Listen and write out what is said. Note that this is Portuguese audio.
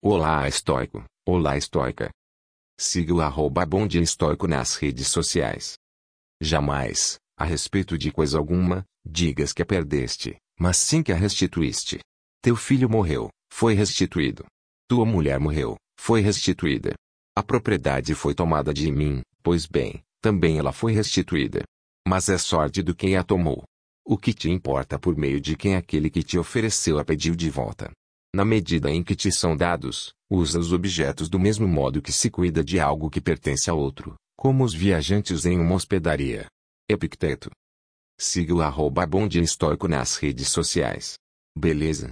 Olá estoico, olá estoica. Siga o arroba bonde estoico nas redes sociais. Jamais, a respeito de coisa alguma, digas que a perdeste, mas sim que a restituíste. Teu filho morreu, foi restituído. Tua mulher morreu, foi restituída. A propriedade foi tomada de mim, pois bem, também ela foi restituída. Mas é sorte do quem a tomou. O que te importa por meio de quem aquele que te ofereceu a pediu de volta. Na medida em que te são dados, usa os objetos do mesmo modo que se cuida de algo que pertence a outro, como os viajantes em uma hospedaria. Epicteto. Siga o arroba Bonde Estoico nas redes sociais. Beleza?